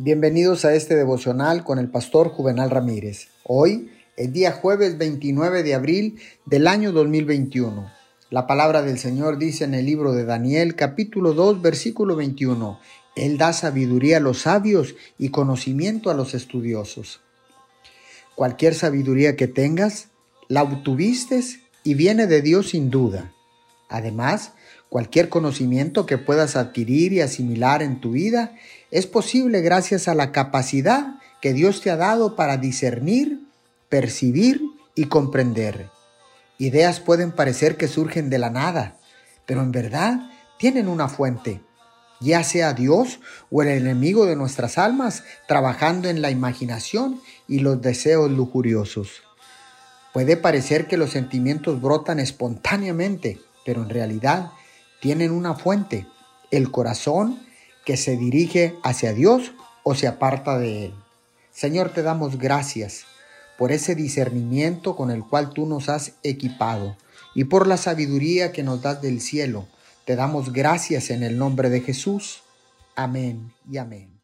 Bienvenidos a este devocional con el pastor Juvenal Ramírez. Hoy es día jueves 29 de abril del año 2021. La palabra del Señor dice en el libro de Daniel capítulo 2 versículo 21. Él da sabiduría a los sabios y conocimiento a los estudiosos. Cualquier sabiduría que tengas, la obtuviste y viene de Dios sin duda. Además, cualquier conocimiento que puedas adquirir y asimilar en tu vida es posible gracias a la capacidad que Dios te ha dado para discernir, percibir y comprender. Ideas pueden parecer que surgen de la nada, pero en verdad tienen una fuente, ya sea Dios o el enemigo de nuestras almas, trabajando en la imaginación y los deseos lujuriosos. Puede parecer que los sentimientos brotan espontáneamente, pero en realidad tienen una fuente, el corazón que se dirige hacia Dios o se aparta de Él. Señor, te damos gracias por ese discernimiento con el cual tú nos has equipado y por la sabiduría que nos das del cielo. Te damos gracias en el nombre de Jesús. Amén y amén.